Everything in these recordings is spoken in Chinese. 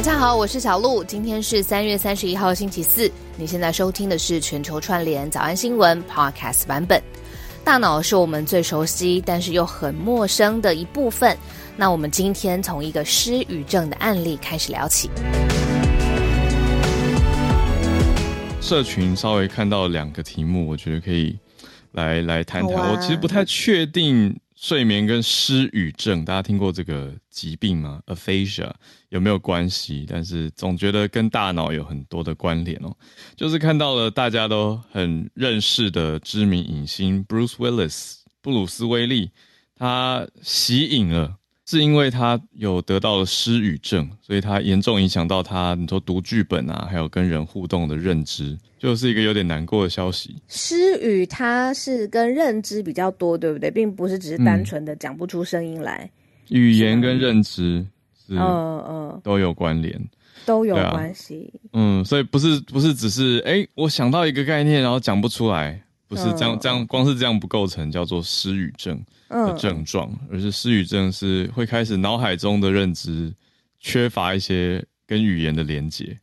大家好，我是小鹿。今天是三月三十一号，星期四。你现在收听的是全球串联早安新闻 Podcast 版本。大脑是我们最熟悉，但是又很陌生的一部分。那我们今天从一个失语症的案例开始聊起。社群稍微看到两个题目，我觉得可以来来谈谈。啊我其实不太确定睡眠跟失语症，大家听过这个疾病吗？aphasia 有没有关系？但是总觉得跟大脑有很多的关联哦。就是看到了大家都很认识的知名影星 Bruce Willis 布鲁斯威利，他吸引了。是因为他有得到了失语症，所以他严重影响到他，你说读剧本啊，还有跟人互动的认知，就是一个有点难过的消息。失语它是跟认知比较多，对不对？并不是只是单纯的讲不出声音来。语言跟认知是嗯嗯，都有关联，都有关系。嗯，所以不是不是只是哎、诶我想到一个概念，然后讲不出来，不是这样，嗯这样光是这样不构成叫做失语症的嗯，症状，而是失语症是会开始脑海中的认知缺乏一些跟语言的连接，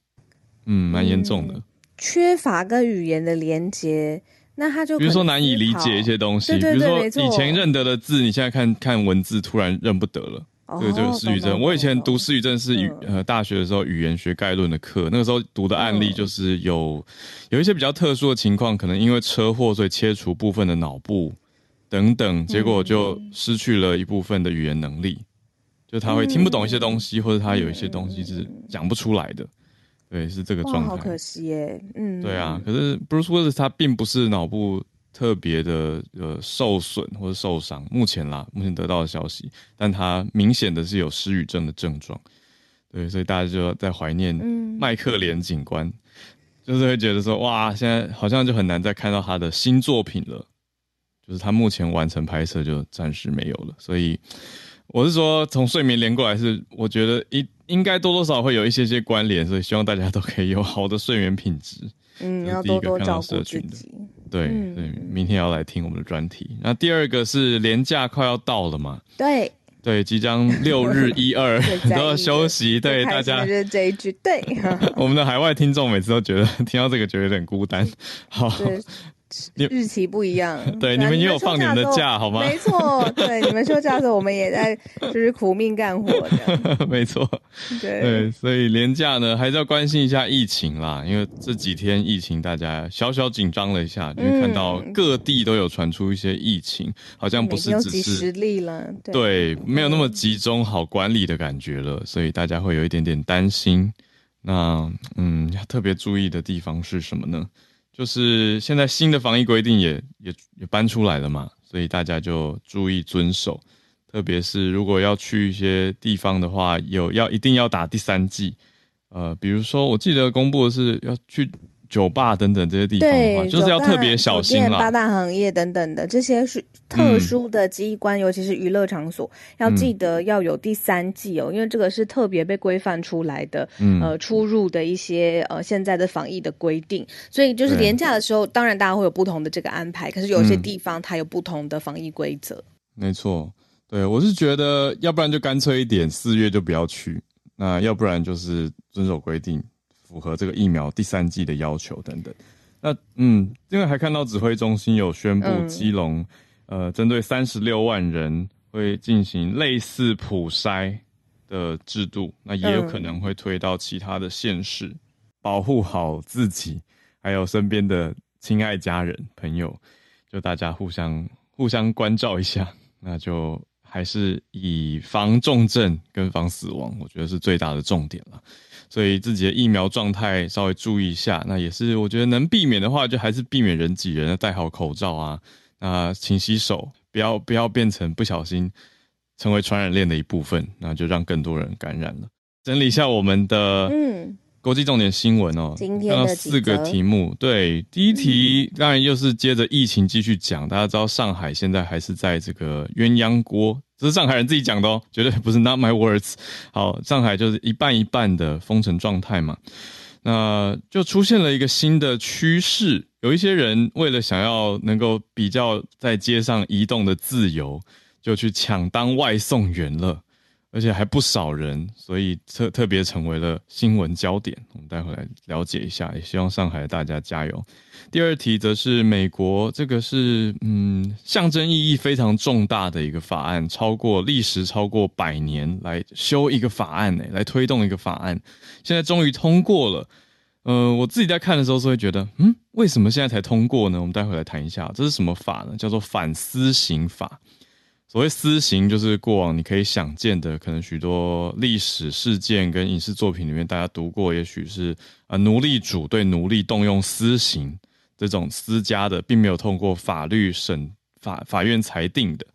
嗯，蛮严重的。缺乏跟语言的连接，那他就比如说难以理解一些东西，对对比如说以前认得的字，你现在看看文字突然认不得了。哦对，就是失语症。我以前读失语症是语嗯呃大学的时候语言学概论的课，那个时候读的案例嗯就是有有一些比较特殊的情况，可能因为车祸所以切除部分的脑部等等，结果就失去了一部分的语言能力，就他会听不懂一些东西，或者他有一些东西是讲不出来的。对，是这个，状态好可。惜耶。嗯，对啊，可是 Bruce Willis 他并不是脑部特别的呃受损或者受伤，目前啦，目前得到的消息，但他明显的是有失语症的症状。对，所以大家就在怀念嗯麦克连警官，就是会觉得说，哇，现在好像就很难再看到他的新作品了，就是他目前完成拍摄就暂时没有了，所以我是说从睡眠连过来是，我觉得一应该多多少少会有一些些关联，所以希望大家都可以有好的睡眠品质。嗯，要第一个看到多多照顾社群的自己。对、嗯对，明天要来听我们的专题。那第二个是年假快要到了嘛？对，对，即将六日 一二都要休息。对大家，这一句，对，我们的海外听众每次都觉得听到这个觉得有点孤单。好，日期不一样。对，啊你们也有放你们的假好吗？没错，对，你们休假的时候，我们也在就是苦命干活的。没错，对，对，所以年假呢还是要关心一下疫情啦，因为这几天疫情大家小小紧张了一下，因为看到嗯各地都有传出一些疫情，好像不是只是几十例了。对，对，没有那么集中好管理的感觉了，所以大家会有一点点担心。那嗯，要特别注意的地方是什么呢？就是现在新的防疫规定也也也搬出来了嘛，所以大家就注意遵守。特别是如果要去一些地方的话，有要一定要打第三剂。呃，比如说我记得公布的是要去酒吧等等这些地方的话，对，就是要特别小心八。大行业等等的这些是特殊的机关，尤其是娱乐场所，要记得要有第三季哦，因为这个是特别被规范出来的，嗯。呃，出入的一些呃现在的防疫的规定，所以就是对。廉价的时候，当然大家会有不同的这个安排，可是有些嗯。地方它有不同的防疫规则。没错，对我是觉得，要不然就干脆一点，四月就不要去；那要不然就是遵守规定，符合这个疫苗第三季的要求等等。那嗯，因为还看到指挥中心有宣布，嗯基隆、呃，针对三十六万人会进行类似普筛的制度，那也有嗯可能会推到其他的县市，保护好自己，还有身边的亲爱家人朋友，就大家互相互相关照一下。那就还是以防重症跟防死亡，我觉得是最大的重点了。所以自己的疫苗状态稍微注意一下，那也是我觉得能避免的话，就还是避免人挤人，戴好口罩啊，那勤洗手，不要不要变成不小心成为传染链的一部分，那就让更多人感染了。整理一下我们的嗯，国际重点新闻哦，今天的四个题目，对，第一题当然又是接着疫情继续讲。大家知道上海现在还是在这个鸳鸯锅，这是上海人自己讲的哦，绝对不是 not my words。好，上海就是一半一半的封城状态嘛，那就出现了一个新的趋势，有一些人为了想要能够比较在街上移动的自由，就去抢当外送员了。而且还不少人，所以特特别成为了新闻焦点。我们待会来了解一下，也希望上海大家加油。第二题则是美国，这个是嗯象征意义非常重大的一个法案，超过历时超过百年来修一个法案呢，来推动一个法案，现在终于通过了。呃，我自己在看的时候是会觉得，嗯，为什么现在才通过呢？我们待会来谈一下，这是什么法呢？叫做反私刑法。所谓私刑，就是过往你可以想见的，可能许多历史事件跟影视作品里面，大家读过，也许是啊，奴隶主对奴隶动用私刑这种私家的，并没有通过法律审法法院裁定的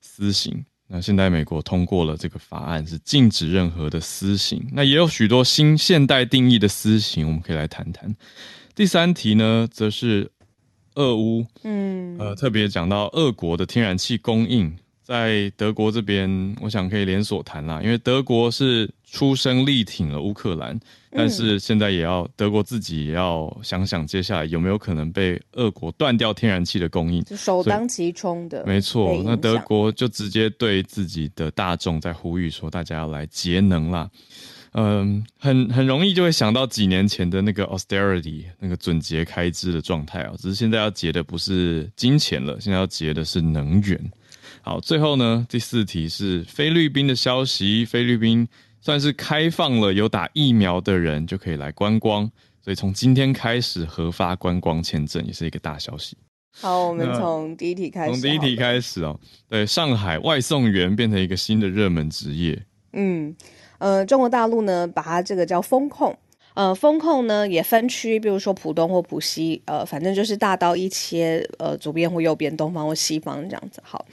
私刑。那现在美国通过了这个法案，是禁止任何的私刑。那也有许多新现代定义的私刑，我们可以来谈谈。第三题呢，则是俄乌，嗯，呃，特别讲到俄国的天然气供应。在德国这边，我想可以连锁谈啦，因为德国是出生力挺了乌克兰，但是现在也要德国自己也要想想接下来有没有可能被俄国断掉天然气的供应，首当其冲的。没错，那德国就直接对自己的大众在呼吁说，大家要来节能啦。嗯，很很容易就会想到几年前的那个 austerity 那个准节开支的状态啊，只是现在要节的不是金钱了，现在要节的是能源。好，最后呢，第四题是菲律宾的消息。菲律宾算是开放了，有打疫苗的人就可以来观光，所以从今天开始核发观光签证也是一个大消息。好，我们从第一题开始。从第一题开始哦，对，上海外送员变成一个新的热门职业。嗯，呃，中国大陆呢，把它这个叫风控。呃，风控呢也分区，比如说浦东或浦西，呃，反正就是大刀一切，呃，左边或右边，东方或西方这样子。好，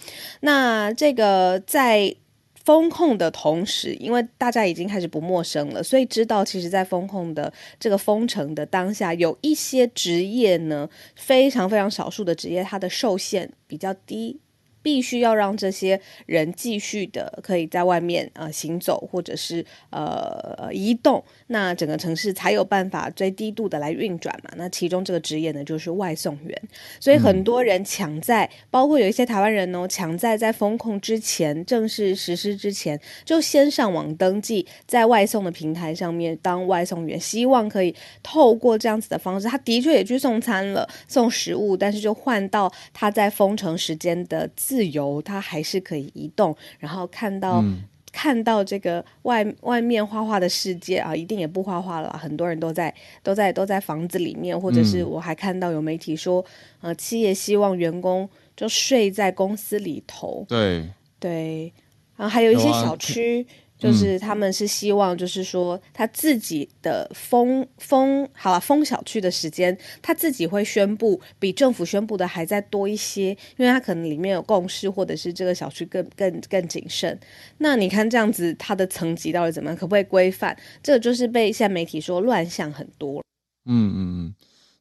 那这个在风控的同时，因为大家已经开始不陌生了，所以知道其实，在风控的这个封城的当下，有一些职业呢，非常非常少数的职业，它的受限比较低。必须要让这些人继续的可以在外面呃行走，或者是呃移动，那整个城市才有办法最低度的来运转嘛。那其中这个职业呢，就是外送员。所以很多人抢在，包括有一些台湾人哦，抢在在封控之前正式实施之前，就先上网登记在外送的平台上面当外送员，希望可以透过这样子的方式，他的确也去送餐了，送食物，但是就换到他在封城时间的自。自由，它还是可以移动，然后看到看到这个外外面画画的世界啊，一定也不画画了。很多人都在都在都在房子里面，或者是我还看到有媒体说，呃，企业希望员工就睡在公司里头。对对，然后还有一些小区。就是他们是希望，就是说他自己的封封好了封小区的时间，他自己会宣布比政府宣布的还再多一些，因为他可能里面有共识，或者是这个小区更更更谨慎。那你看这样子，它的层级到底怎么样？可不可以规范？这个就是被现在媒体说乱象很多。嗯嗯嗯，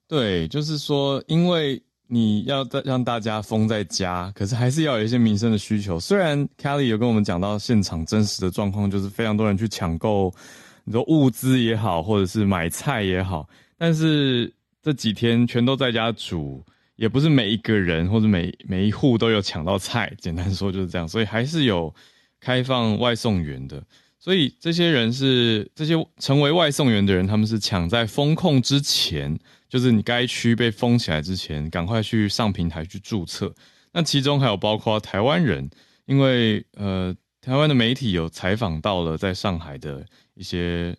对，就是说因为。你要让大家封在家，可是还是要有一些民生的需求。虽然 Kelly 有跟我们讲到现场真实的状况，就是非常多人去抢购，你说物资也好，或者是买菜也好，但是这几天全都在家煮，也不是每一个人或者每每一户都有抢到菜。简单说就是这样，所以还是有开放外送员的。所以这些人是这些成为外送员的人，他们是抢在封控之前。就是你该区被封起来之前，赶快去上平台去注册。那其中还有包括台湾人，因为呃，台湾的媒体有采访到了在上海的一些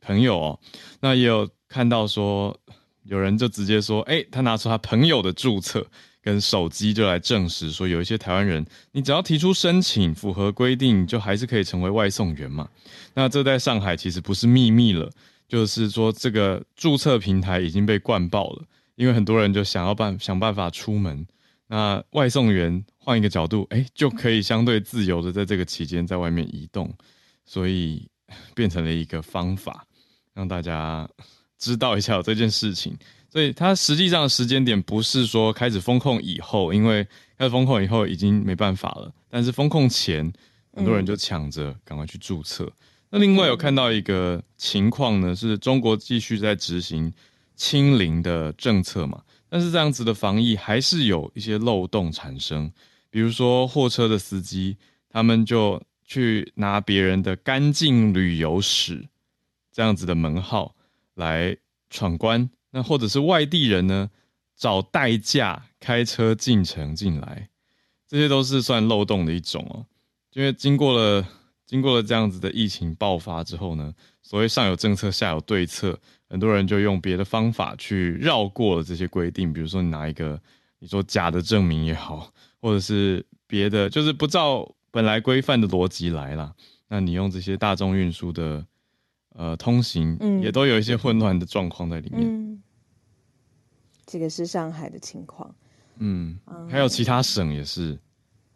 朋友哦，那也有看到说有人就直接说，哎，他拿出他朋友的注册跟手机就来证实说，有一些台湾人，你只要提出申请，符合规定，就还是可以成为外送员嘛。那这在上海其实不是秘密了。就是说，这个注册平台已经被灌爆了，因为很多人就想要办想办法出门。那外送员换一个角度，哎，就可以相对自由的在这个期间在外面移动，所以 变成了一个方法，让大家 知道一下有这件事情。所以它实际上时间点不是说开始风控以后，因为开始封控以后已经没办法了，但是风控前很多人就抢着赶快去注册。那另外有看到一个情况呢，是中国继续在执行清零的政策嘛？但是这样子的防疫还是有一些漏洞产生，比如说货车的司机，他们就去拿别人的干净旅游史这样子的门号来闯关，那或者是外地人呢找代驾开车进城进来，这些都是算漏洞的一种哦。因为经过了经过了这样子的疫情爆发之后呢，所谓上有政策下有对策，很多人就用别的方法去绕过了这些规定，比如说你拿一个你说假的证明也好，或者是别的，就是不照。本来规范的逻辑来啦，那你用这些大众运输的呃通行，也都有一些混乱的状况在里面。这个是上海的情况，嗯，还有其他省也是，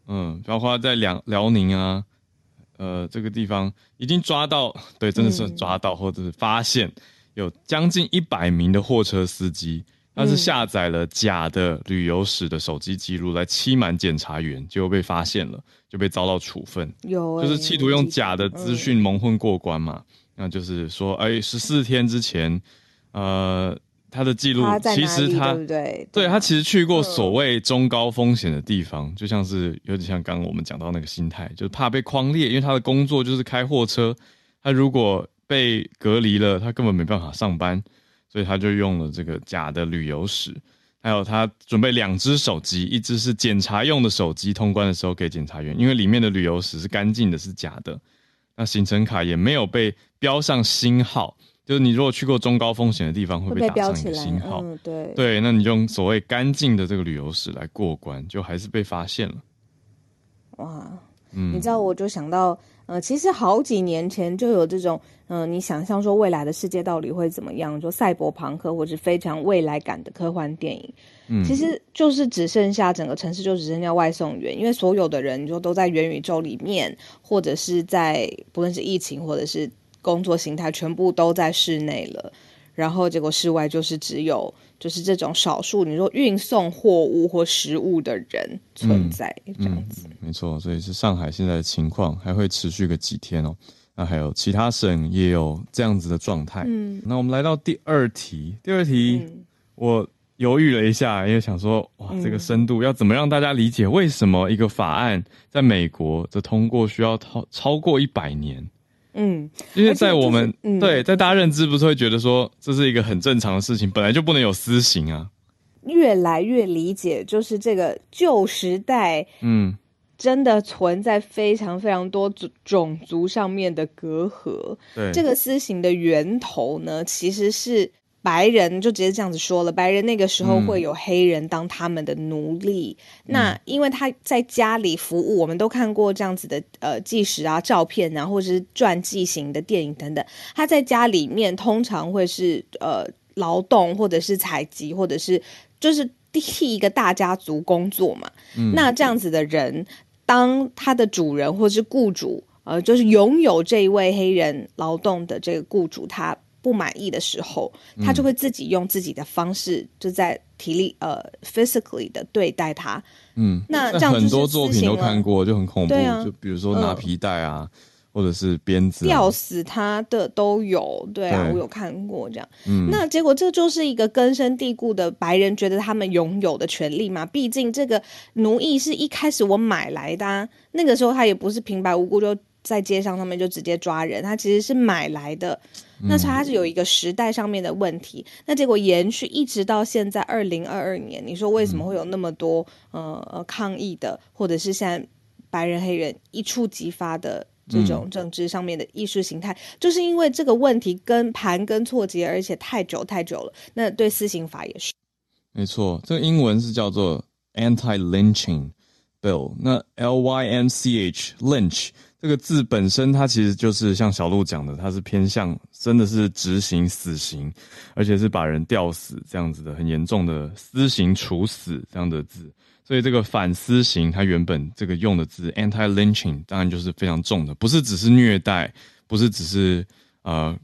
嗯，包括在辽辽宁啊，呃，这个地方已经抓到，对，真的是抓到或者是发现有将近一百名的货车司机。他是下载了假的旅游史的手机记录来欺瞒检察员，结果被发现了，就被遭到处分。有，就是企图用假的资讯蒙混过关嘛？那就是说，哎，十四天之前，呃，他的记录其实他对对，他其实去过所谓中高风险的地方，就像是有点像刚刚我们讲到那个心态，就是怕被框列，因为他的工作就是开货车，他如果被隔离了，他根本没办法上班。所以他就用了这个假的旅游史，还有他准备两只手机，一只是检查用的手机，通关的时候给检察员，因为里面的旅游史是干净的，是假的。那行程卡也没有被标上星号，就是你如果去过中高风险的地方，会被打上一个星号。对对，那你用所谓干净的这个旅游史来过关，就还是被发现了。哇，嗯，你知道，我就想到。呃，其实好几年前就有这种，嗯，你想象说未来的世界到底会怎么样？说赛博朋克或者非常未来感的科幻电影，嗯，其实就是只剩下整个城市就只剩下外送员，因为所有的人就都在元宇宙里面，或者是在不论是疫情或者是工作形态，全部都在室内了。然后结果室外就是只有就是这种少数你说运送货物或食物的人存在这样子，没错，所以是上海现在的情况还会持续个几天哦。那还有其他省也有这样子的状态。嗯，那我们来到第二题，第二题我犹豫了一下，因为想说哇，这个深度要怎么让大家理解为什么一个法案在美国的通过需要超超过一百年？嗯，因为在我们对在大家认知不是会觉得说这是一个很正常的事情，本来就不能有私刑啊。越来越理解，就是这个旧时代，嗯，真的存在非常非常多种种族上面的隔阂。对，这个私刑的源头呢，其实是。白人就直接这样子说了，白人那个时候会有黑人当他们的奴隶。那因为他在家里服务，我们都看过这样子的呃纪实啊、照片啊，或者是传记型的电影等等。他在家里面通常会是呃劳动，或者是采集，或者是就是替一个大家族工作嘛。那这样子的人，当他的主人或者是雇主，呃，就是拥有这一位黑人劳动的这个雇主，他。不满意的时候，他就会自己用自己的方式，就在体力呃 physically 的对待他。嗯，那这样很多作品都看过，就很恐怖。就比如说拿皮带啊，或者是鞭子吊死他的都有。对啊，我有看过这样。嗯，那结果这就是一个根深蒂固的白人觉得他们拥有的权利嘛。毕竟这个奴役是一开始我买来的，那个时候他也不是平白无故就。在街上，他们就直接抓人，他其实是买来的，那它是有一个时代上面的问题，那结果延续一直到现在二零二二年，你说为什么会有那么多呃抗议的，或者是现在白人黑人一触即发的这种政治上面的意识形态，就是因为这个问题跟盘根错节，而且太久太久了。那对私刑法也是，没错，这个英文是叫做 Anti-Lynching Bill，那 L Y N C H Lynch。这个字本身，它其实就是像小鹿讲的，它是偏向真的是执行死刑，而且是把人吊死这样子的很严重的私刑处死这样的字。所以这个反私刑，它原本这个用的字 anti-lynching，当然就是非常重的，不是只是虐待，不是只是呃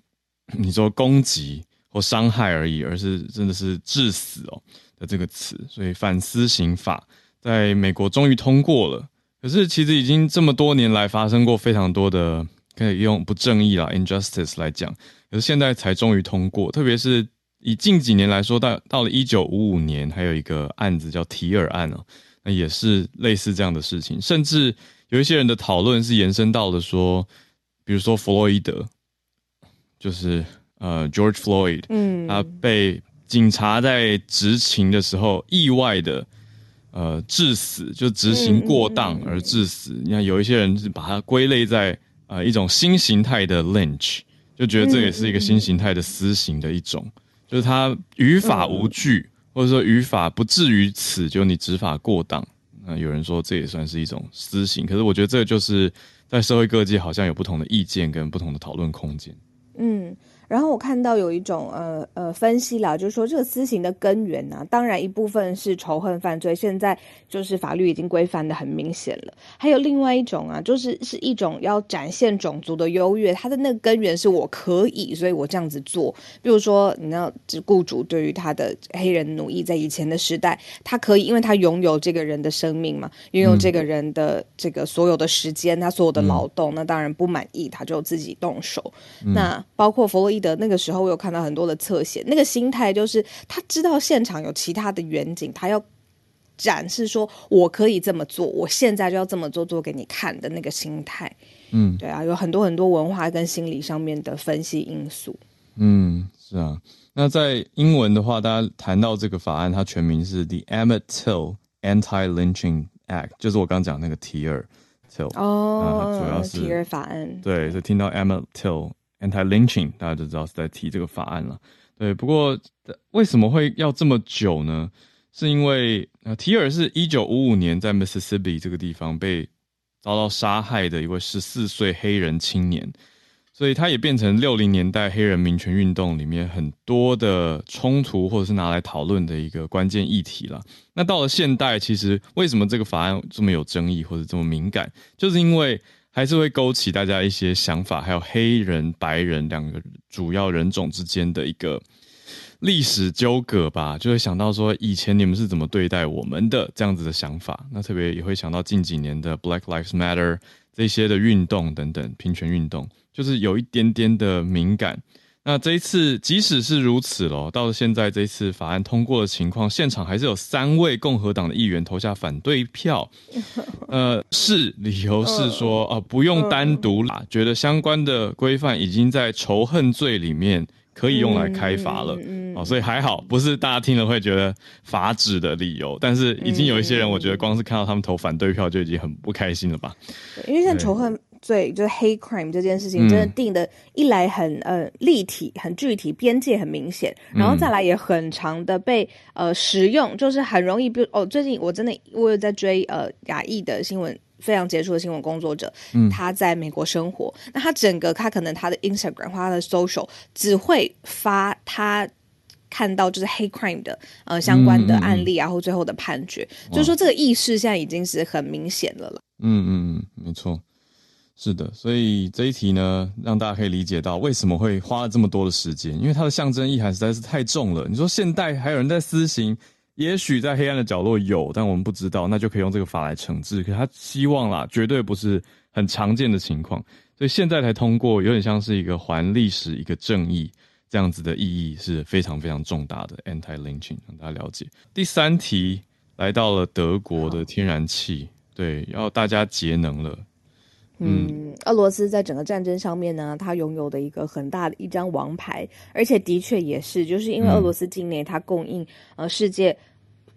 你说攻击或伤害而已，而是真的是致死哦的这个词。所以反私刑法在美国终于通过了。可是，其实已经这么多年来发生过非常多的可以用不正义啦 （injustice） 来讲，可是现在才终于通过。特别是以近几年来说，到到了一九五五年，还有一个案子叫提尔案哦，那也是类似这样的事情。甚至有一些人的讨论是延伸到了说，比如说弗洛伊德，就是呃 George Floyd，嗯，他被警察在执勤的时候意外的呃致死，就执行过当而致死。你看有一些人是把它归类在呃一种新形态的 lynch，就觉得这也是一个新形态的私刑的一种，就是他于法无据，或者说于法不至于此，就你执法过当。那有人说这也算是一种私刑，可是我觉得这就是在社会各界好像有不同的意见跟不同的讨论空间。嗯。然后我看到有一种呃呃分析啦，就是说这个私刑的根源呢，当然一部分是仇恨犯罪，现在就是法律已经规范的很明显了。还有另外一种啊，就是是一种要展现种族的优越，它的那个根源是我可以，所以我这样子做。比如说，你知道，雇主对于他的黑人奴役，在以前的时代，他可以，因为他拥有这个人的生命嘛，拥有这个人的这个所有的时间，他所有的劳动，那当然不满意，他就自己动手。那包括弗洛伊。的那个时候，我有看到很多的侧写，那个心态就是他知道现场有其他的远景，他要展示说我可以这么做，我现在就要这么做，做给你看的那个心态。嗯，对啊，有很多很多文化跟心理上面的分析因素。嗯，是啊。那在英文的话，大家谈到这个法案，它全名是 The Emmett Till Anti-Lynching Act，就是我刚讲那个提尔 Till 哦，主要是提尔法案。对，就听到 Emmett Till。Anti-lynching，大家都知道是在提这个法案了。对，不过为什么会要这么久呢？是因为，提尔是一九五五年在 Mississippi 这个地方被遭到杀害的一位十四岁黑人青年，所以他也变成六零年代黑人民权运动里面很多的冲突或者是拿来讨论的一个关键议题了。那到了现代，其实为什么这个法案这么有争议或者这么敏感，就是因为。还是会勾起大家一些想法，还有黑人、白人两个主要人种之间的一个历史纠葛吧，就会想到说以前你们是怎么对待我们的这样子的想法。那特别也会想到近几年的 Black Lives Matter 这些的运动等等平权运动，就是有一点点的敏感。那这一次，即使是如此咯，到了现在这一次法案通过的情况，现场还是有三位共和党的议员投下反对票。呃，是理由是说，呃，不用单独啦，觉得相关的规范已经在仇恨罪里面可以用来开罚了。哦，所以还好，不是大家听了会觉得罚止的理由。但是已经有一些人，我觉得光是看到他们投反对票就已经很不开心了吧？因为像仇恨。罪就是 hate crime 这件事情，真的定的一来很呃立体、很具体，边界很明显，然后再来也很长的被呃使用，就是很容易。比如哦，最近我真的我有在追呃亚裔的新闻，非常杰出的新闻工作者，嗯他在美国生活，那他整个他可能他的 Instagram 或他的 social 只会发他看到就是黑 crime 的呃相关的案例，然后最后的判决，就是说这个意识现在已经是很明显了了。嗯嗯嗯，没错。是的，所以这一题呢，让大家可以理解到为什么会花了这么多的时间，因为它的象征意涵实在是太重了。你说现代还有人在私刑，也许在黑暗的角落有，但我们不知道，那就可以用这个法来惩治。可他希望啦，绝对不是很常见的情况，所以现在才通过，有点像是一个还历史一个正义这样子的意义是非常非常重大的。Anti lynching 让大家了解。第三题来到了德国的天然气，对，要大家节能了。嗯，俄罗斯在整个战争上面呢，它拥有的一个很大的一张王牌，而且的确也是，就是因为俄罗斯境内它供应呃世界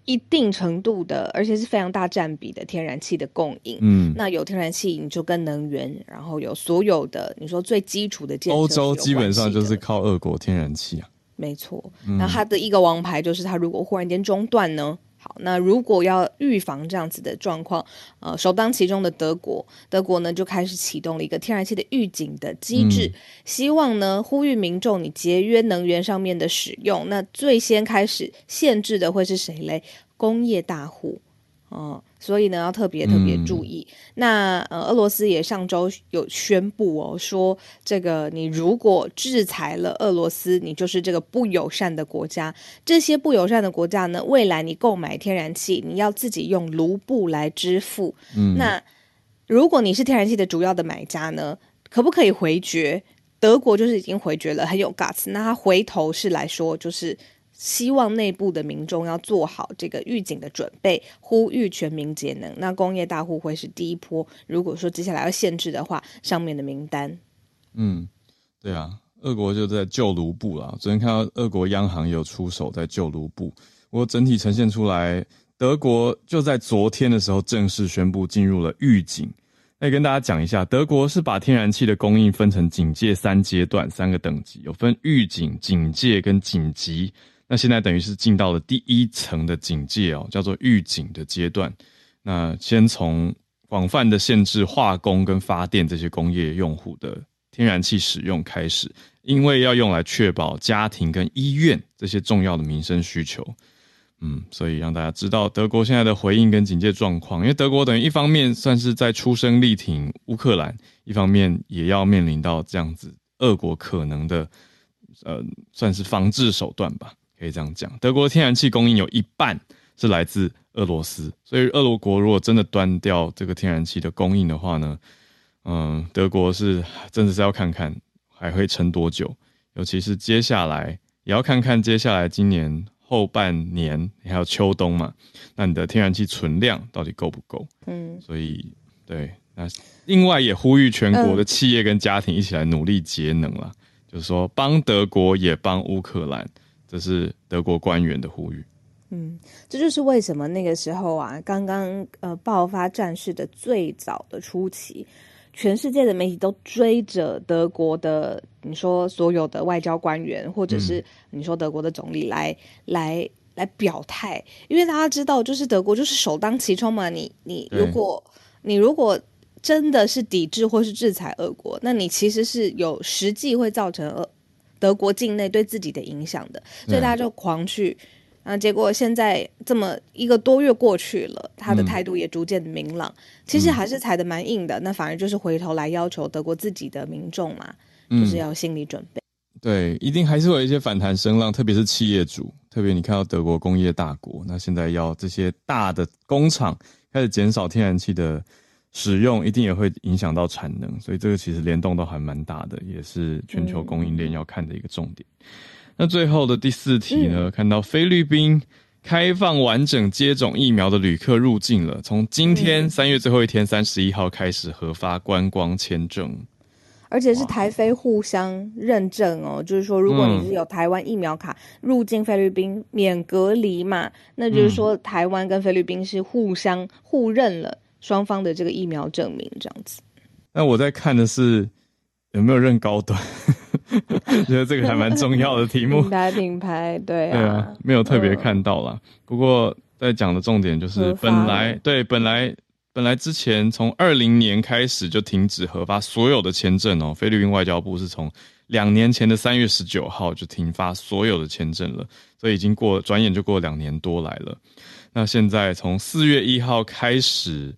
一定程度的，而且是非常大占比的天然气的供应。嗯，那有天然气，你就跟能源，然后有所有的你说最基础的建设，欧洲基本上就是靠俄国天然气啊。没错，那它的一个王牌就是它如果忽然间中断呢？那如果要预防这样子的状况，呃，首当其冲的德国，德国呢就开始启动了一个天然气的预警的机制，希望呢呼吁民众你节约能源上面的使用。那最先开始限制的会是谁嘞？工业大户。哦，所以呢，要特别特别注意。那呃，俄罗斯也上周有宣布哦，说这个你如果制裁了俄罗斯，你就是这个不友善的国家。这些不友善的国家呢，未来你购买天然气，你要自己用卢布来支付。嗯，那如果你是天然气的主要的买家呢，可不可以回绝？德国就是已经回绝了，很有 guts。那他回头是来说，就是。希望内部的民众要做好这个预警的准备，呼吁全民节能。那工业大户会是第一波，如果说接下来要限制的话，上面的名单。嗯，对啊，俄国就在救卢布啦。昨天看到俄国央行有出手在救卢布，不过整体呈现出来，德国就在昨天的时候正式宣布进入了预警。那跟大家讲一下，德国是把天然气的供应分成警戒三阶段、三个等级，有分预警、警戒跟紧急。那现在等于是进到了第一层的警戒哦，叫做预警的阶段。那先从广泛的限制化工跟发电这些工业用户的天然气使用开始，因为要用来确保家庭跟医院这些重要的民生需求。嗯，所以让大家知道德国现在的回应跟警戒状况。因为德国等于一方面算是在出声力挺乌克兰，一方面也要面临到这样子俄国可能的呃，算是防治手段吧。可以这样讲，德国天然气供应有一半是来自俄罗斯，所以俄罗国如果真的断掉这个天然气的供应的话呢，嗯，德国是真的是要看看还会撑多久，尤其是接下来也要看看接下来今年后半年还有秋冬嘛，那你的天然气存量到底够不够？嗯，所以对，那另外也呼吁全国的企业跟家庭一起来努力节能了，就是说帮德国也帮乌克兰。这是德国官员的呼吁。嗯，这就是为什么那个时候啊，刚刚呃爆发战事的最早的初期，全世界的媒体都追着德国的，你说所有的外交官员，或者是你说德国的总理来来来表态，因为大家知道，就是德国就是首当其冲嘛。你你如果你如果真的是抵制或是制裁俄国，那你其实是有实际会造成俄。德国境内对自己的影响的，所以大家就狂去，啊，结果现在这么一个多月过去了，他的态度也逐渐明朗，其实还是踩的蛮硬的，那反而就是回头来要求德国自己的民众嘛，就是要心理准备。对，一定还是会有一些反弹声浪，特别是企业主，特别你看到德国工业大国，那现在要这些大的工厂开始减少天然气的。使用一定也会影响到产能，所以这个其实联动都还蛮大的，也是全球供应链要看的一个重点。那最后的第四题呢？看到菲律宾开放完整接种疫苗的旅客入境了，从今天三月最后一天三十一号开始核发观光签证，而且是台非互相认证哦，就是说如果你是有台湾疫苗卡入境菲律宾免隔离嘛，那就是说台湾跟菲律宾是互相互认了。双方的这个疫苗证明这样子，那我在看的是有没有认高端，觉得这个还蛮重要的题目。品牌品牌，对啊，没有特别看到啦。不过在讲的重点就是，本来对本来本来之前从二零年开始就停止核发所有的签证哦。菲律宾外交部是从两年前的三月十九号就停发所有的签证了，所以已经过转眼就过两年多来了。那现在从四月一号开始。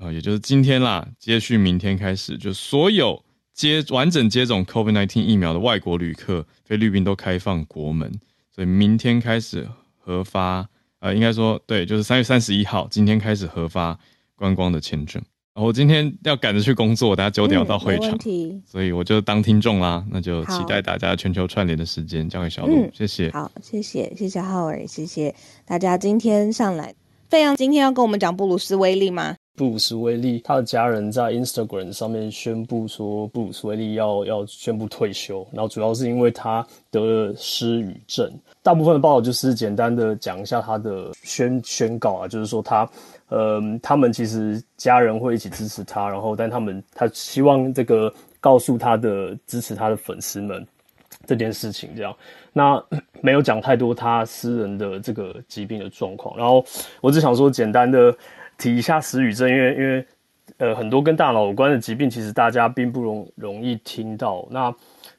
啊，也就是今天啦，接续明天开始，就所有接完整接种 COVID-19 疫苗的外国旅客，菲律宾都开放国门，所以明天开始核发，呃，应该说对，就是三月三十一号，今天开始核发观光的签证。我今天要赶着去工作，大家九点要到会场，所以我就当听众啦，那就期待大家全球串联的时间，交给小鹿，谢谢。好，谢谢，谢谢浩尔，谢谢大家今天上来。飞扬今天要跟我们讲布鲁斯威利吗？布鲁斯威利，他的家人在 Instagram 上面宣布说，布鲁斯威利要要宣布退休，然后主要是因为他得了失语症。大部分的报道就是简单的讲一下他的宣宣告啊，就是说他，嗯，他们其实家人会一起支持他，然后但他们他希望这个告诉他的支持他的粉丝们这件事情，这样，那 没有讲太多他私人的这个疾病的状况，然后我只想说简单的。提一下失语症，因为因为呃很多跟大脑有关的疾病，其实大家并不容容易听到。那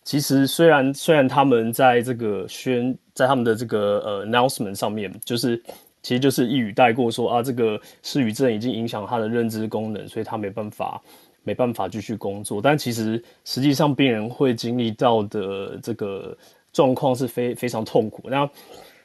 其实虽然虽然他们在这个宣在他们的这个呃 announcement 上面，就是其实就是一语带过说啊，这个失语症已经影响他的认知功能，所以他没办法没办法继续工作。但其实实际上病人会经历到的这个状况是非非常痛苦。那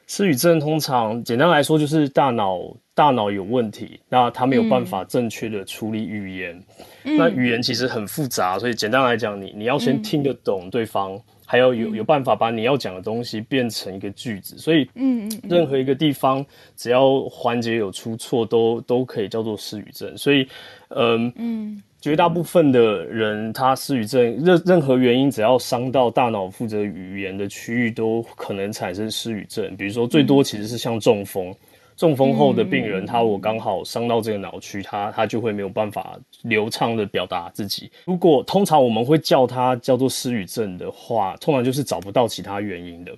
失语症通常简单来说就是大脑大脑有问题，那他没有办法正确的处理语言。那语言其实很复杂，所以简单来讲，你你要先听得懂对方，还要有有办法把你要讲的东西变成一个句子。所以，嗯嗯，任何一个地方只要环节有出错，都都可以叫做失语症。所以，嗯嗯，绝大部分的人他失语症任任何原因，只要伤到大脑负责语言的区域，都可能产生失语症。比如说，最多其实是像中风。中风后的病人，他我刚好伤到这个脑区，他他就会没有办法流畅的表达自己。如果通常我们会叫他叫做失语症的话，通常就是找不到其他原因的。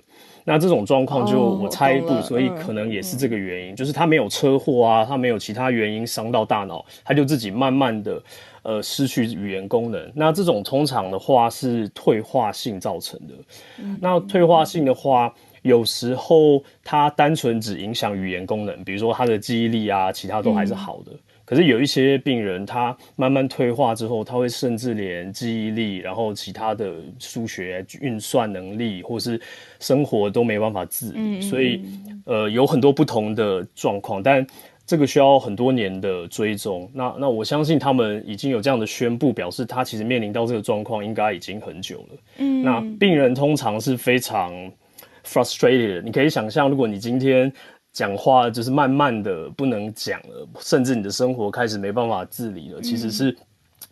那这种状况就我猜一步，所以可能也是这个原因，就是他没有车祸啊，他没有其他原因伤到大脑，他就自己慢慢的呃失去语言功能。那这种通常的话是退化性造成的。那退化性的话。有时候它单纯只影响语言功能，比如说他的记忆力啊，其他都还是好的。可是有一些病人，他慢慢退化之后，他会甚至连记忆力，然后其他的数学运算能力，或是生活都没办法自理。所以，呃，有很多不同的状况，但这个需要很多年的追踪。那那我相信他们已经有这样的宣布，表示他其实面临到这个状况应该已经很久了。嗯，那病人通常是非常。frustrated，你可以想象，如果你今天讲话就是慢慢的不能讲了，甚至你的生活开始没办法自理了，其实是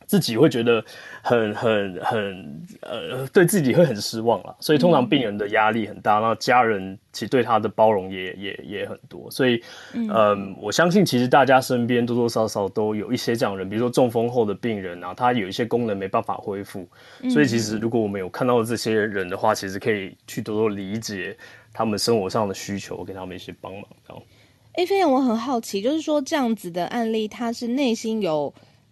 自己会觉得很很很呃，对自己会很失望了。所以通常病人的压力很大，那家人其实对他的包容也也也很多。所以嗯，我相信其实大家身边多多少少都有一些这样人，比如说中风后的病人啊，他有一些功能没办法恢复。所以其实如果我们有看到这些人的话，其实可以去多多理解。他们生活上的需求，给他们一些帮忙。这样，哎，飞扬，我很好奇，就是说这样子的案例，他是内心有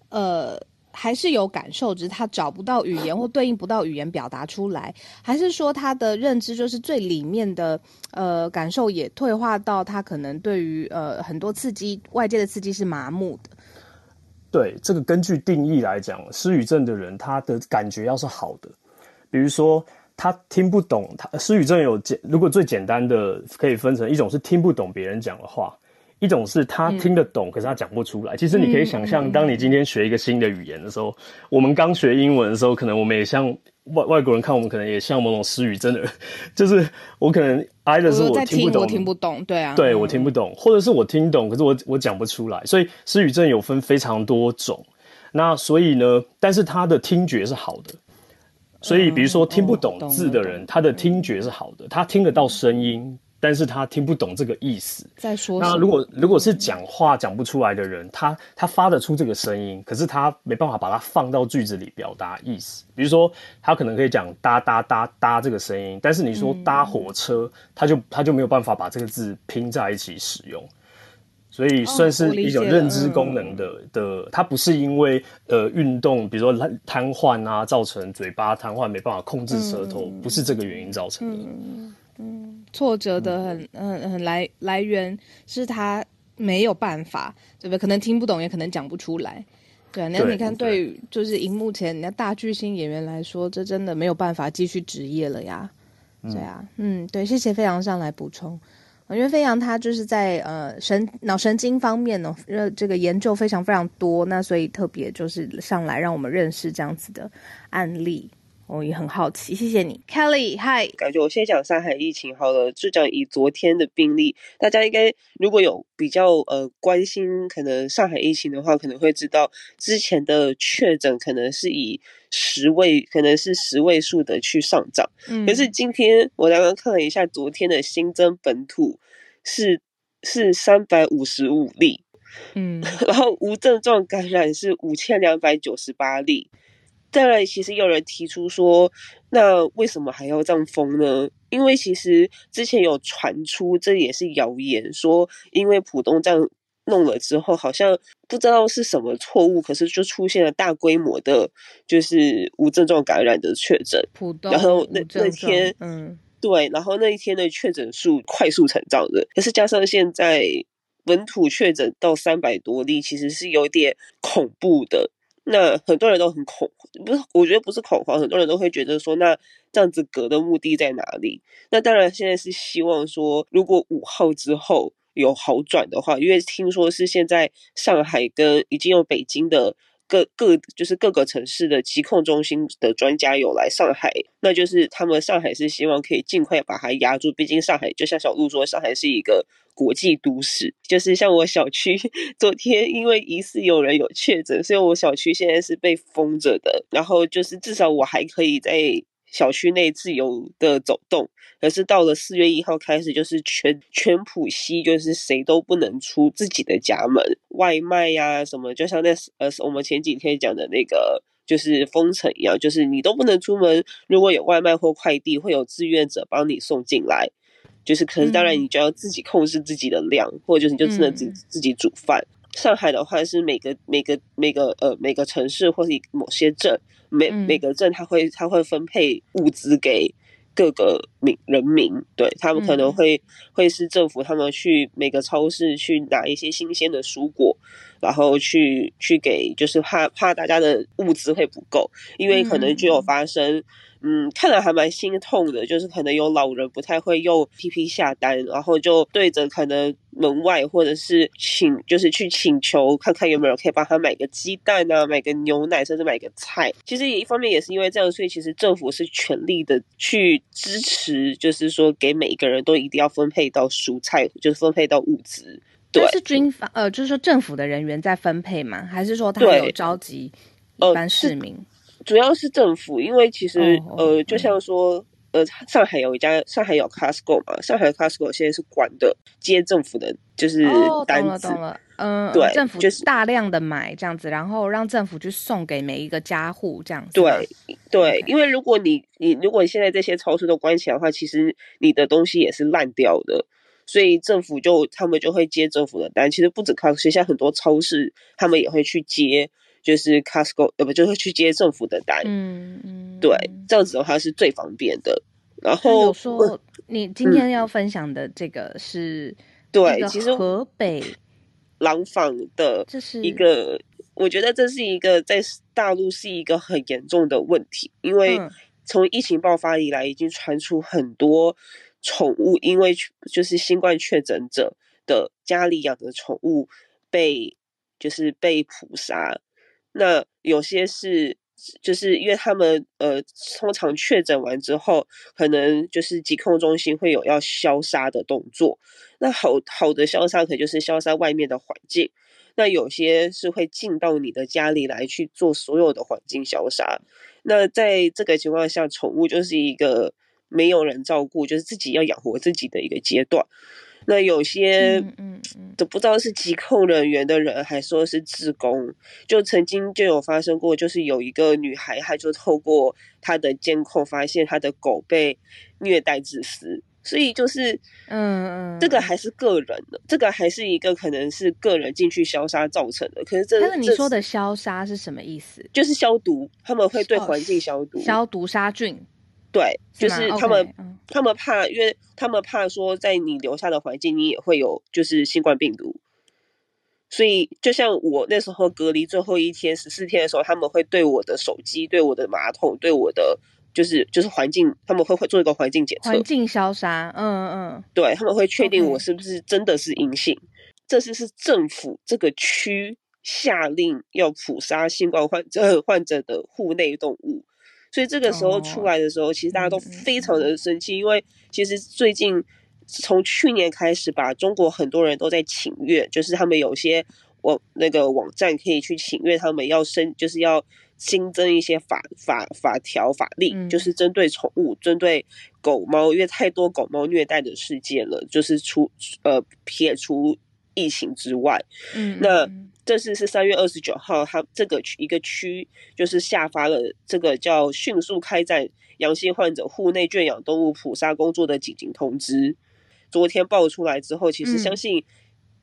呃，还是有感受，只是他找不到语言或对应不到语言表达出来，还是说他的认知就是最里面的呃感受也退化到他可能对于呃很多刺激外界的刺激是麻木的？对，这个根据定义来讲，失语症的人他的感觉要是好的，比如说。他听不懂，他失语症有简，如果最简单的可以分成一种是听不懂别人讲的话，一种是他听得懂，可是他讲不出来。其实你可以想象，当你今天学一个新的语言的时候，我们刚学英文的时候，可能我们也像外外国人看我们，可能也像某种失语症的人，就是我可能挨的是我听不懂，我听不懂，对啊，对我听不懂，或者是我听懂，可是我我讲不出来。所以失语症有分非常多种，那所以呢，但是他的听觉是好的。所以，比如说听不懂字的人，他的听觉是好的，他听得到声音，但是他听不懂这个意思。在说那如果如果是讲话讲不出来的人，他他发得出这个声音，可是他没办法把它放到句子里表达意思。比如说，他可能可以讲哒哒哒哒这个声音，但是你说搭火车，他就他就没有办法把这个字拼在一起使用。所以算是一种认知功能的的，它不是因为呃运动，比如说瘫痪啊，造成嘴巴瘫痪没办法控制舌头，不是这个原因造成的。嗯，挫折的很很很来来源是他没有办法，对不对？可能听不懂，也可能讲不出来。对，那你看，对于就是荧幕前人家大巨星演员来说，这真的没有办法继续职业了呀。对啊，嗯，对，谢谢飞扬上来补充。因为飞扬他就是在呃神脑神经方面呢，呃这个研究非常非常多，那所以特别就是上来让我们认识这样子的案例，我也很好奇，谢谢你，Kelly，嗨，感觉我先讲上海疫情好了，就讲以昨天的病例，大家应该如果有比较呃关心可能上海疫情的话，可能会知道之前的确诊可能是以。十位可能是十位数的去上涨，可是今天我刚刚看了一下，昨天的新增本土是是三百五十五例，嗯，然后无症状感染是五千两百九十八例。再来，其实有人提出说，那为什么还要这样封呢？因为其实之前有传出，这也是谣言，说因为浦东这样。弄了之后，好像不知道是什么错误，可是就出现了大规模的，就是无症状感染的确诊。浦东然后那那天，嗯，对，然后那一天的确诊数快速成长的，可是加上现在本土确诊到三百多例，其实是有点恐怖的。那很多人都很恐，不是？我觉得不是恐慌，很多人都会觉得说，那这样子隔的目的在哪里？那当然，现在是希望说，如果五号之后有好转的话，因为听说是现在上海跟已经有北京的。各各就是各个城市的疾控中心的专家有来上海，那就是他们上海是希望可以尽快把它压住。毕竟上海就像小鹿说，上海是一个国际都市。就是像我小区 昨天因为疑似有人有确诊，所以我小区现在是被封着的。然后就是至少我还可以在。小区内自由的走动，可是到了四月一号开始，就是全全浦西，就是谁都不能出自己的家门，外卖呀什么，就像那呃我们前几天讲的那个，就是封城一样，就是你都不能出门。如果有外卖或快递，会有志愿者帮你送进来，就是可是当然你就要自己控制自己的量，或者就是你就只能自自己煮饭。上海的话是每个每个每个呃每个城市或是某些镇。每每个镇它会它会分配物资给各个民人民，对他们可能会会是政府他们去每个超市去拿一些新鲜的蔬果，然后去去给，就是怕怕大家的物资会不够，因为可能就有发生。嗯，看了还蛮心痛的，就是可能有老人不太会用 P P 下单，然后就对着可能门外或者是请，就是去请求看看有没有人可以帮他买个鸡蛋啊，买个牛奶，甚至买个菜。其实也一方面也是因为这样，所以其实政府是全力的去支持，就是说给每一个人都一定要分配到蔬菜，就是分配到物资。对，是军方呃，就是说政府的人员在分配吗？还是说他有召集一般市民？主要是政府，因为其实呃，就像说呃，上海有一家上海有 Costco 嘛，上海的 Costco 现在是管的接政府的，就是单子，懂了懂了，嗯，对，政府就是大量的买这样子，然后让政府去送给每一个家户这样子。对对，因为如果你你如果你现在这些超市都关起来的话，其实你的东西也是烂掉的，所以政府就他们就会接政府的单。其实不止 Costco，现在很多超市他们也会去接。就是 Costco，呃不，就是去接政府的单，嗯嗯，对，这样子的话是最方便的。然后说，你今天要分享的这个是，对，其实河北 廊坊的，这是一个，我觉得这是一个在大陆是一个很严重的问题，因为从疫情爆发以来，已经传出很多宠物因为就是新冠确诊者的家里养的宠物被就是被捕杀。那有些是，就是因为他们呃，通常确诊完之后，可能就是疾控中心会有要消杀的动作。那好好的消杀，可就是消杀外面的环境。那有些是会进到你的家里来去做所有的环境消杀。那在这个情况下，宠物就是一个没有人照顾，就是自己要养活自己的一个阶段。那有些嗯嗯都不知道是疾控人员的人，还说是自工，就曾经就有发生过，就是有一个女孩，她就透过她的监控发现她的狗被虐待致死，所以就是嗯嗯，这个还是个人的，这个还是一个可能是个人进去消杀造成的。可是这，但是你说的消杀是什么意思？就是消毒，他们会对环境消毒，消毒杀菌。对，就是他们，他们怕，因为他们怕说，在你留下的环境，你也会有就是新冠病毒。所以，就像我那时候隔离最后一天十四天的时候，他们会对我的手机、对我的马桶、对我的就是就是环境，他们会会做一个环境检测，环境消杀。嗯嗯，对他们会确定我是不是真的是阴性。这次是政府这个区下令要捕杀新冠患者患者的户内动物。所以这个时候出来的时候，其实大家都非常的生气，因为其实最近从去年开始吧，中国很多人都在请愿，就是他们有些网那个网站可以去请愿，他们要申就是要新增一些法法法条法令，就是针对宠物、针对狗猫，因为太多狗猫虐待的事件了，就是除呃撇除疫情之外，嗯，那。这次是三月二十九号，他这个区一个区就是下发了这个叫迅速开展阳性患者户内圈养动物捕杀工作的紧急通知。昨天爆出来之后，其实相信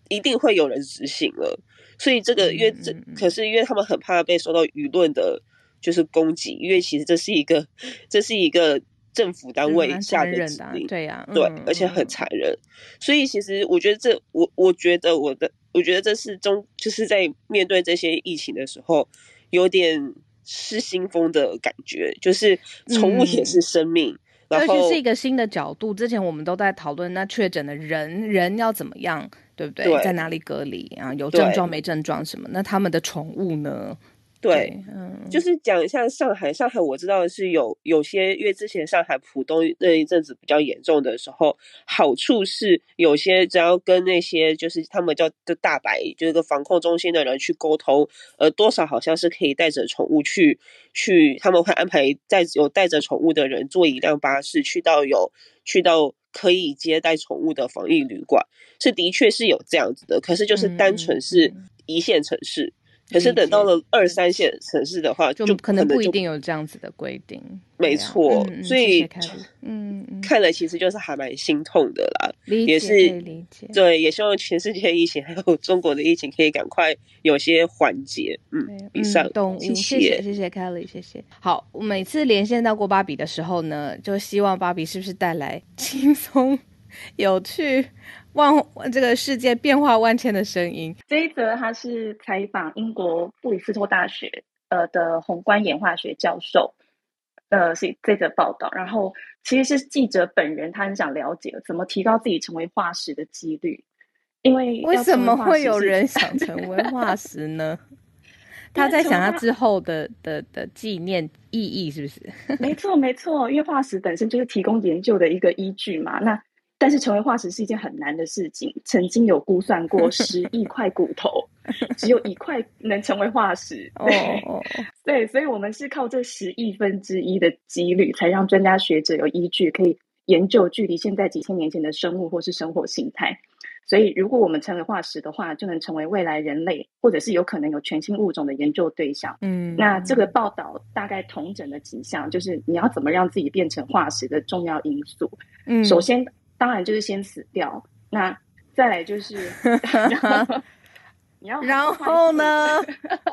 一定会有人执行了。所以这个因为这可是因为他们很怕被受到舆论的，就是攻击，因为其实这是一个这是一个政府单位下的指令，对呀，对，而且很残忍。所以其实我觉得这我我觉得我的。我觉得这是中就是在面对这些疫情的时候，有点失心疯的感觉，就是宠物也是生命。尤其是一个新的角度。之前我们都在讨论，那确诊的人人要怎么样，对不对？在哪里隔离啊？有症状没症状什么？那他们的宠物呢？对，嗯，就是讲一下上海，上海我知道的是有有些，因为之前上海浦东那一阵子比较严重的时候，好处是有些只要跟那些就是他们叫的大白，就是个防控中心的人去沟通，呃，多少好像是可以带着宠物去去，他们会安排带有带着宠物的人坐一辆巴士去到有去到可以接待宠物的防疫旅馆，是的确是有这样子的，可是就是单纯是一线城市。可是等到了二三线城市的话，就可能不一定有这样子的规定。没错，所以嗯，看了其实就是还蛮心痛的啦。也是理解，对，也希望全世界疫情还有中国的疫情可以赶快有些缓解。嗯，以上，谢谢谢谢 Kelly，谢谢。好，每次连线到过芭比的时候呢，就希望芭比是不是带来轻松有趣。万这个世界变化万千的声音。这一则他是采访英国布里斯托大学呃的宏观演化学教授，呃是这则报道。然后其实是记者本人，他很想了解怎么提高自己成为化石的几率。因为为什么会有人想成为化石呢？他在想他之后的的的纪念意义是不是？没错没错，因为化石本身就是提供研究的一个依据嘛。那但是成为化石是一件很难的事情。曾经有估算过，十亿块骨头，只有一块能成为化石。对，对，所以我们是靠这十亿分之一的几率，才让专家学者有依据可以研究距离现在几千年前的生物或是生活形态。所以，如果我们成为化石的话，就能成为未来人类或者是有可能有全新物种的研究对象。嗯，那这个报道大概同整了几项，就是你要怎么让自己变成化石的重要因素。嗯，首先。当然就是先死掉，那再来就是你 要，然后呢？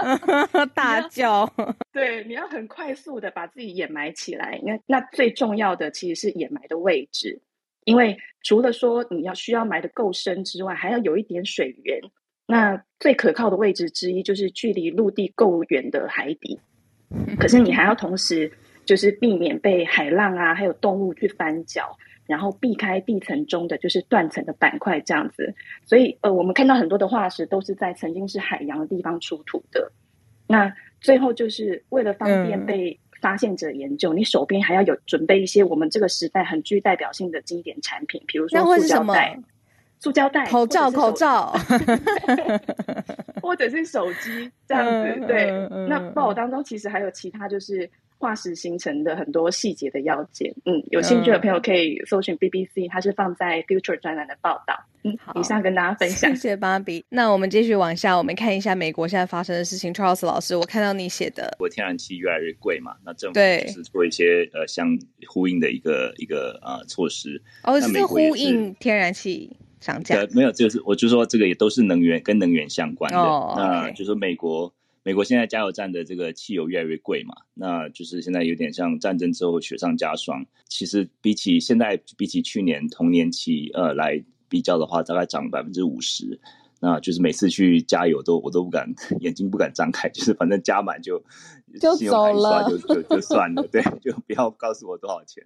大叫，对，你要很快速的把自己掩埋起来。那那最重要的其实是掩埋的位置，因为除了说你要需要埋的够深之外，还要有一点水源。那最可靠的位置之一就是距离陆地够远的海底，可是你还要同时就是避免被海浪啊，还有动物去翻搅。然后避开地层中的就是断层的板块，这样子。所以，呃，我们看到很多的化石都是在曾经是海洋的地方出土的。那最后就是为了方便被发现者研究，你手边还要有准备一些我们这个时代很具代表性的经典产品，比如说塑胶袋、塑胶袋、口罩、口罩，或者是手机这样子。对，那报道当中其实还有其他就是。化石形成的很多细节的要件，嗯，有兴趣的朋友可以搜寻 BBC，它是放在 Future 专栏的报道。嗯，好，以上跟大家分享。谢谢芭比。那我们继续往下，我们看一下美国现在发生的事情。Charles 老师，我看到你写的，国天然气越来越贵嘛，那政府就是做一些呃相呼应的一个一个呃措施。哦，是呼应天然气涨价？没有，就是我就说这个也都是能源跟能源相关的。那就是美国。美国现在加油站的这个汽油越来越贵嘛，那就是现在有点像战争之后雪上加霜。其实比起现在，比起去年同年期呃来比较的话，大概涨百分之五十。那就是每次去加油都我都不敢 眼睛不敢张开，就是反正加满就就走了，就就就算了，对，就不要告诉我多少钱。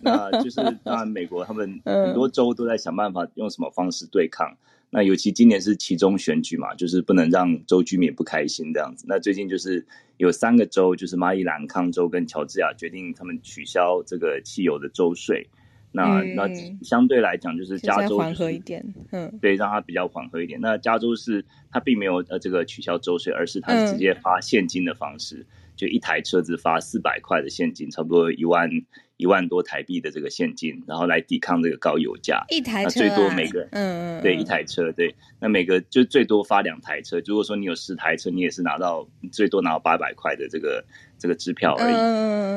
那就是当然，美国他们 很多州都在想办法用什么方式对抗。那尤其今年是其中选举嘛，就是不能让州居民不开心这样子。那最近就是有三个州，就是马里兰、康州跟乔治亚决定他们取消这个汽油的州税。那那相对来讲，就是加州缓和一点，嗯，对，让它比较缓和一点。那加州是它并没有呃这个取消州税，而是它是直接发现金的方式，就一台车子发四百块的现金，差不多一万。一万多台币的这个现金，然后来抵抗这个高油价。一台车，最多每个，嗯嗯，对，一台车，对，那每个就最多发两台车。如果说你有十台车，你也是拿到最多拿到八百块的这个。这个支票而已。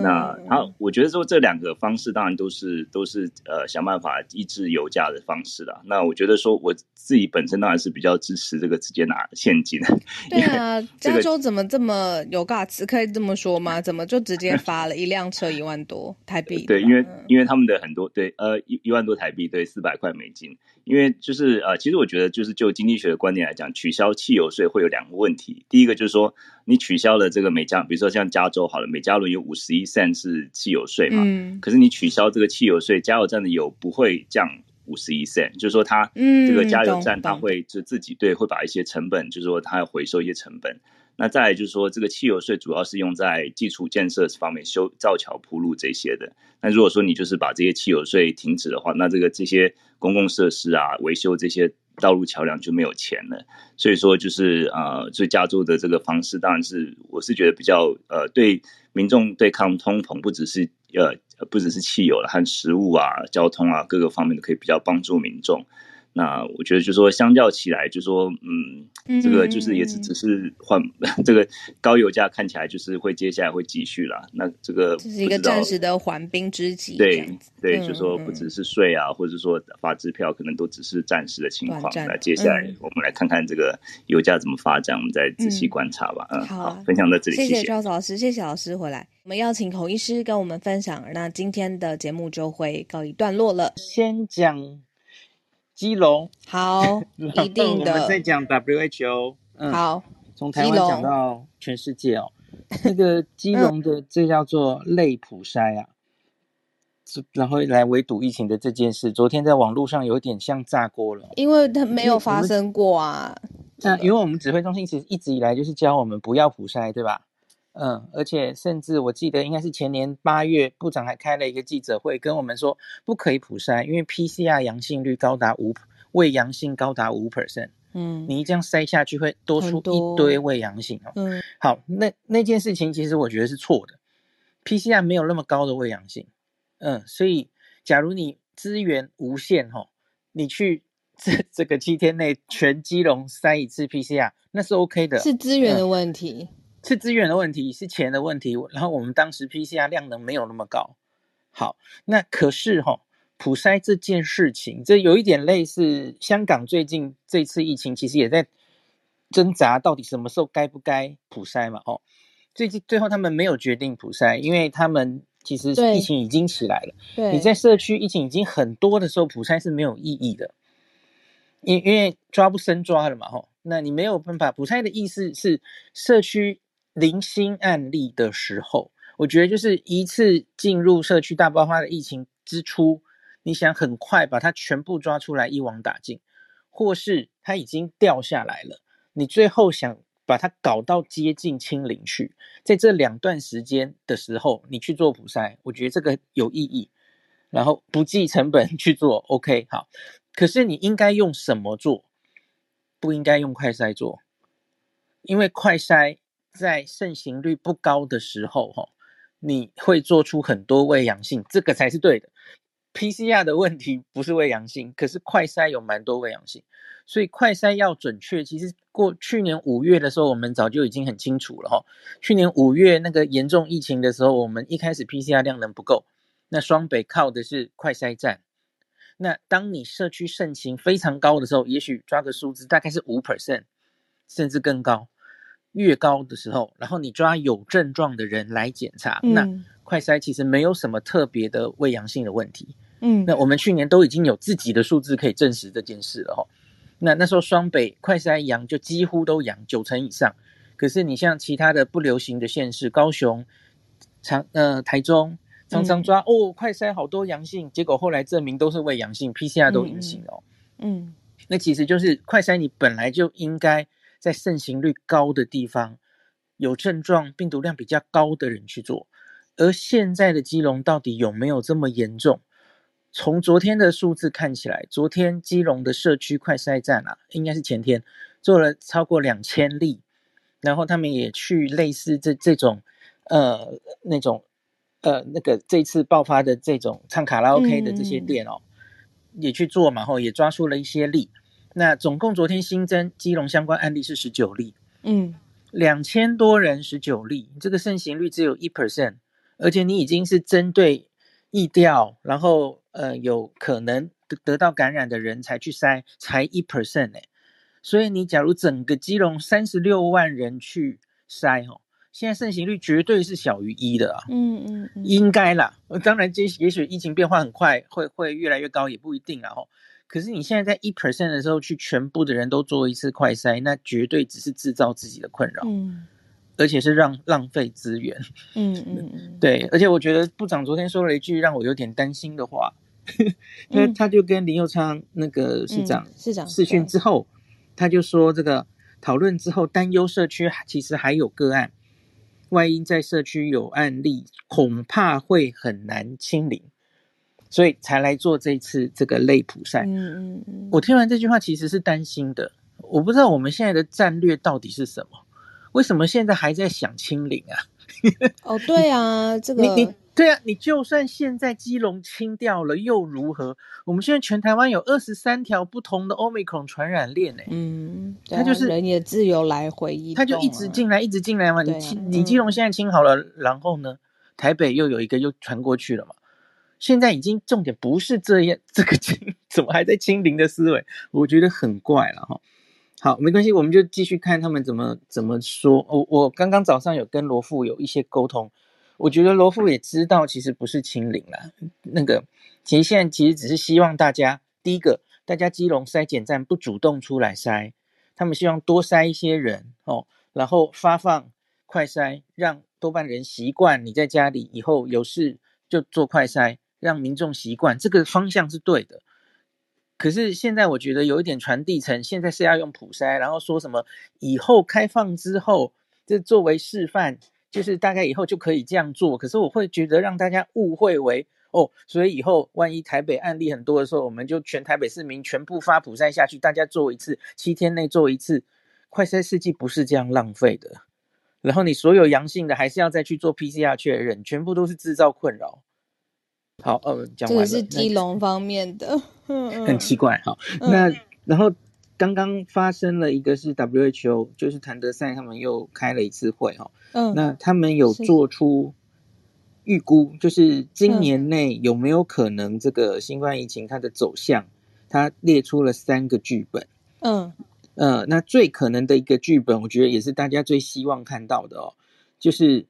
那好，我觉得说这两个方式当然都是都是呃想办法抑制油价的方式啦。那我觉得说我自己本身当然是比较支持这个直接拿现金。对啊，加州怎么这么有 guts 可以这么说吗？怎么就直接发了一辆车一万多台币？币。对，因为因为他们的很多对呃一一万多台币对四百块美金，因为就是呃其实我觉得就是就经济学的观点来讲，取消汽油税会有两个问题。第一个就是说你取消了这个每加，比如说像加州好了，每加仑有五十一 cent 是汽油税嘛，嗯可是你取消这个汽油税，加油站的油不会降。五十一 cent，就是说它嗯这个加油站它会就自己对会把一些成本，就是说它要回收一些成本。那再来就是说，这个汽油税主要是用在基础建设方面，修造桥、铺路这些的。那如果说你就是把这些汽油税停止的话，那这个这些公共设施啊、维修这些道路桥梁就没有钱了。所以说就是呃，所以加州的这个方式，当然是我是觉得比较呃，对民众对抗通膨，不只是呃不只是汽油了，和食物啊、交通啊各个方面都可以比较帮助民众。那我觉得就说相较起来，就说嗯，这个就是也只嗯只是换 这个高油价看起来就是会接下来会继续啦。那这个这是一个暂时的缓兵之计。这对对，嗯就说不只是税啊，或者说发支票，可能都只是暂时的情况那接下来嗯我们来看看这个油价怎么发展，我们再仔细嗯观察吧。嗯，好啊分享到这里，谢谢 Charles 老师，谢谢老师回来。我们邀请孔医师跟我们分享，那今天的节目就会告一段落了。先讲基隆，好，一定的我们在。讲 WHO。嗯，好，从台湾讲到全世界哦。那个基隆的这叫做类普筛啊，这然后来围堵疫情的这件事，昨天在网络上有点像炸锅了。因为它没有发生过啊。那因为我们指挥中心其实一直以来就是教我们不要普筛，对吧？嗯，而且甚至我记得应该是前年八月，部长还开了一个记者会，跟我们说不可以普筛，因为 PCR 阳性率高达五，未阳性高达五 percent，嗯。你这样筛下去会多出一堆未阳性哦。嗯。好，那那件事情其实我觉得是错的，PCR 没有那么高的未阳性，嗯，所以假如你资源无限吼，你去 这这个七天内全基隆筛一次 PCR，那是 OK 的，是资源嗯。的问题。是资源的问题，是钱的问题。然后我们当时 PCR 量能没有那么高。好，那可是哈、普筛这件事情，这有一点类似香港最近这次疫情，其实也在挣扎到底什么时候该不该普筛嘛？哦，最近最后他们没有决定普筛，因为他们其实疫情已经起来了。对，你在社区疫情已经很多的时候，普筛是没有意义的，因因为抓不生抓了嘛，吼，那你没有办法。普筛的意思是社区零星案例的时候，我觉得就是一次进入社区大爆发的疫情之初，你想很快把它全部抓出来一网打尽，或是它已经掉下来了，你最后想把它搞到接近清零去，在这两段时间的时候，你去做普筛，我觉得这个有意义。然后不计成本去做，OK，好。可是你应该用什么做？不应该用快筛做，因为快筛在盛行率不高的时候，哈，你会做出很多未阳性，这个才是对的。PCR 的问题不是未阳性，可是快筛有蛮多未阳性，所以快筛要准确。其实过去年五月的时候，我们早就已经很清楚了哈。去年五月那个严重疫情的时候，我们一开始 PCR 量能不够，那双北靠的是快筛站。那当你社区盛行非常高的时候，也许抓个数字大概是五 percent，甚至更高。越高的时候，然后你抓有症状的人来检查，那嗯快筛其实没有什么特别的未阳性的问题。嗯那我们去年都已经有自己的数字可以证实这件事了哈。那那时候双北快筛阳就几乎都阳九成以上，可是你像其他的不流行的县市，高雄、长呃台中，常常抓、哦快筛好多阳性，结果后来证明都是未阳性，PCR 都阴性哦。嗯那其实就是快筛，你本来就应该在盛行率高的地方，有症状、病毒量比较高的人去做。而现在的基隆到底有没有这么严重？从昨天的数字看起来，昨天基隆的社区快筛站啊，应该是前天做了超过两千例，然后他们也去类似这这种呃那种呃那个这次爆发的这种唱卡拉 OK 的这些嗯店哦，也去做嘛，后也抓出了一些例。那总共昨天新增基隆相关案例是十九例，嗯两千多人十九例，这个盛行率只有一 percent，而且你已经是针对疫调，然后呃有可能得得到感染的人才去筛，才一 percent 哎，所以你假如整个基隆三十六万人去筛哦，现在盛行率绝对是小于一的啊，嗯嗯嗯，应该啦。当然，这也许疫情变化很快，会会越来越高，也不一定啊。吼，可是你现在在一 percent 的时候去全部的人都做一次快筛，那绝对只是制造自己的困扰，嗯。而且是让浪费资源。嗯嗯嗯，对，而且我觉得部长昨天说了一句让我有点担心的话，因为嗯。他就跟林佑昌那个市长嗯市长视讯之后，他就说这个讨论之后，担忧社区其实还有个案，万一在社区有案例，恐怕会很难清零，所以才来做这次这个类普赛。嗯嗯嗯，我听完这句话其实是担心的，我不知道我们现在的战略到底是什么，为什么现在还在想清零啊？哦对啊，这个你你对啊，你就算现在基隆清掉了又如何？我们现在全台湾有二十三条不同的 Omicron 传染链呢、嗯，他就是人也自由来回移动啊，它就一直进来，一直进来嘛。你清你嗯基隆现在清好了，然后呢，台北又有一个又传过去了嘛。现在已经重点不是这样，这个清怎么还在清零的思维？我觉得很怪了哈。好，没关系，我们就继续看他们怎么怎么说。我我刚刚早上有跟罗富有一些沟通，我觉得罗富也知道其实不是清零啦，那个其实现在其实只是希望大家第一个，大家基隆筛检站不主动出来筛，他们希望多筛一些人哦，然后发放快筛，让多半人习惯你在家里以后有事就做快筛，让民众习惯，这个方向是对的。可是现在我觉得有一点传递成，现在是要用普筛，然后说什么以后开放之后，这作为示范，就是大概以后就可以这样做。可是我会觉得让大家误会为哦，所以以后万一台北案例很多的时候，我们就全台北市民全部发普筛下去，大家做一次，七天内做一次，快筛试剂不是这样浪费的。然后你所有阳性的还是要再去做 PCR 确认，全部都是制造困扰。好，呃，讲完了。这个是基隆方面的，嗯很奇怪哈。嗯那然后刚刚发生了一个是 WHO，就是谭德赛他们又开了一次会哈。嗯，那他们有做出预估，就是今嗯年内有没有可能这个新冠疫情它的走向，它列出了三个剧本。嗯呃，那最可能的一个剧本，我觉得也是大家最希望看到的哦，就是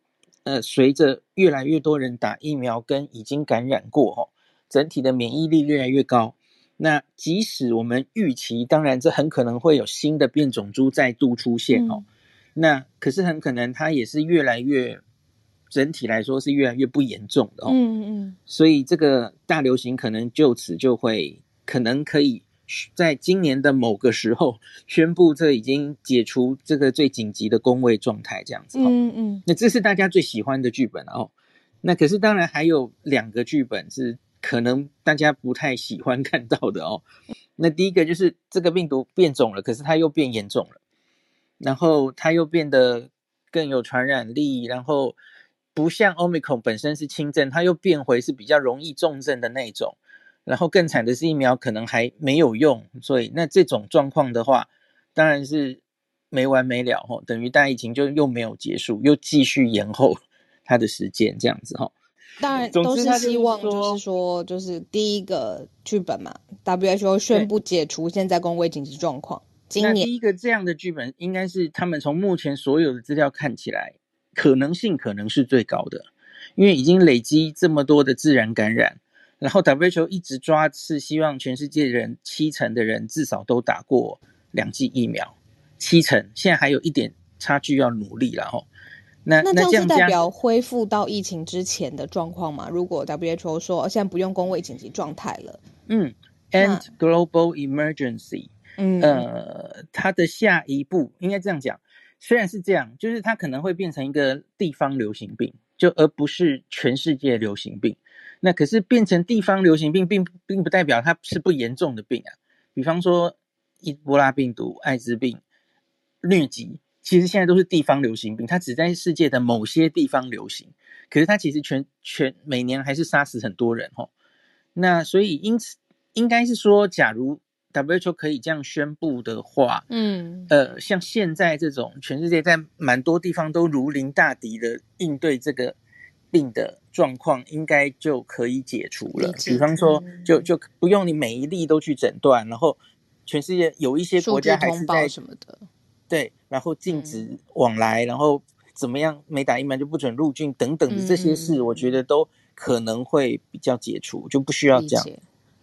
呃，随着越来越多人打疫苗跟已经感染过哦，整体的免疫力越来越高。那即使我们预期，当然这很可能会有新的变种株再度出现哦，嗯那可是很可能它也是越来越，整体来说是越来越不严重的哦。嗯嗯所以这个大流行可能就此就会可能可以在今年的某个时候 宣布，这已经解除这个最紧急的工位状态，这样子、哦。嗯嗯那这是大家最喜欢的剧本啊哦。那可是当然还有两个剧本是可能大家不太喜欢看到的哦。那第一个就是这个病毒变种了，可是它又变严重了，然后它又变得更有传染力，然后不像 Omicron 本身是轻症，它又变回是比较容易重症的那种。然后更惨的是疫苗可能还没有用，所以那这种状况的话，当然是没完没了哈，等于大疫情就又没有结束，又继续延后 它的时间这样子哈。当然都是希望，就是说，就是第一个剧本嘛，WHO 宣布解除现在公卫紧急状况。今年那第一个这样的剧本，应该是他们从目前所有的资料看起来，可能性可能是最高的，因为已经累积这么多的自然感染，然后 WHO 一直抓是希望全世界人七成的人至少都打过两剂疫苗，七成，现在还有一点差距要努力了哈。那那这样是代表恢复到疫情之前的状况吗？如果 WHO 说呃现在不用公卫紧急状态了，嗯那，and global emergency。嗯呃，它的下一步应该这样讲，虽然是这样，就是它可能会变成一个地方流行病，就而不是全世界流行病。那可是变成地方流行病，并并不代表它是不严重的病啊。比方说，伊波拉病毒、艾滋病、疟疾，其实现在都是地方流行病，它只在世界的某些地方流行，可是它其实全全每年还是杀死很多人哦。那所以因此应该是说，假如 WHO 可以这样宣布的话，嗯呃，像现在这种全世界在蛮多地方都如临大敌的应对这个病的状况，应该就可以解除了比方说嗯，就就不用你每一例都去诊断，然后全世界有一些国家还是在什么的，对，然后禁嗯止往来，然后怎么样没打疫苗就不准入境等等的这些事，我觉得都可能会比较解除，就不需要这样。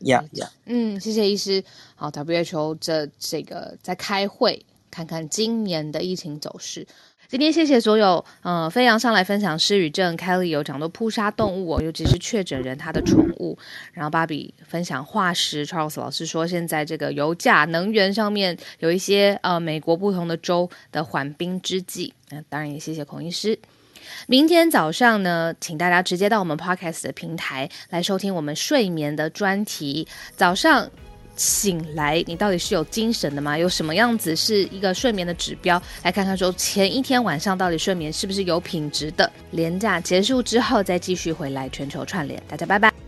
呀呀，嗯，谢谢医师。好，WHO 这这个在开会，看看今年的疫情走势。今天谢谢所有，呃，飞扬上来分享失语症，Kelly 有讲到扑杀动物，尤其是确诊人他的宠物，然后芭比分享化石，Charles 老师说现在这个油价、能源上面有一些呃美国不同的州的缓兵之计，那当然也谢谢孔医师。明天早上呢，请大家直接到我们 Podcast 的平台来收听我们睡眠的专题，早上。醒来，你到底是有精神的吗？有什么样子是一个睡眠的指标？来看看说前一天晚上到底睡眠是不是有品质的？连假结束之后再继续回来全球串联，大家拜拜。